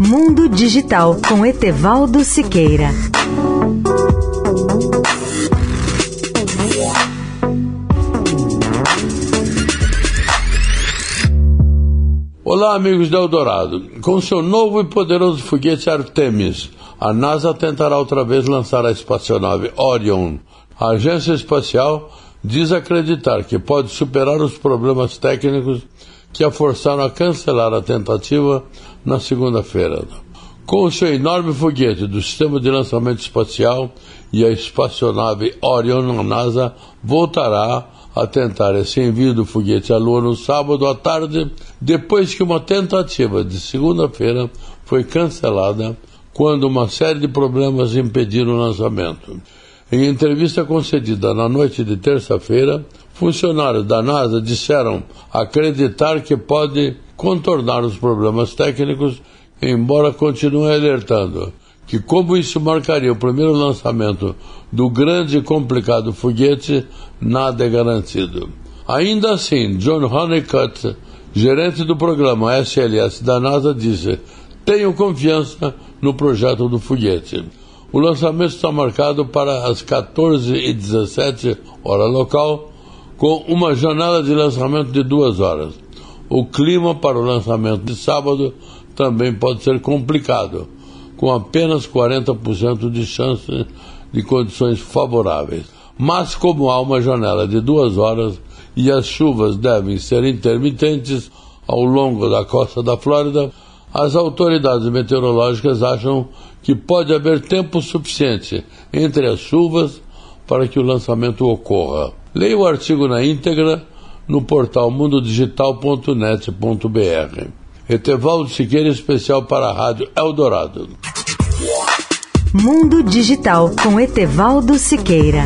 Mundo Digital com Etevaldo Siqueira. Olá, amigos da Eldorado. Com seu novo e poderoso foguete Artemis, a NASA tentará outra vez lançar a espaçonave Orion. A agência espacial diz acreditar que pode superar os problemas técnicos que a forçaram a cancelar a tentativa na segunda-feira. Com o seu enorme foguete do sistema de lançamento espacial e a espaçonave Orion, a NASA voltará a tentar esse envio do foguete à Lua no sábado à tarde, depois que uma tentativa de segunda-feira foi cancelada quando uma série de problemas impediram o lançamento. Em entrevista concedida na noite de terça-feira, funcionários da NASA disseram acreditar que pode contornar os problemas técnicos, embora continuem alertando que, como isso marcaria o primeiro lançamento do grande e complicado foguete, nada é garantido. Ainda assim, John Honeycutt, gerente do programa SLS da NASA, disse: Tenho confiança no projeto do foguete. O lançamento está marcado para as 14h17, hora local, com uma janela de lançamento de duas horas. O clima para o lançamento de sábado também pode ser complicado, com apenas 40% de chance de condições favoráveis. Mas, como há uma janela de duas horas e as chuvas devem ser intermitentes ao longo da costa da Flórida, as autoridades meteorológicas acham que pode haver tempo suficiente entre as chuvas para que o lançamento ocorra. Leia o artigo na íntegra no portal mundodigital.net.br. Etevaldo Siqueira, especial para a Rádio Eldorado. Mundo Digital com Etevaldo Siqueira.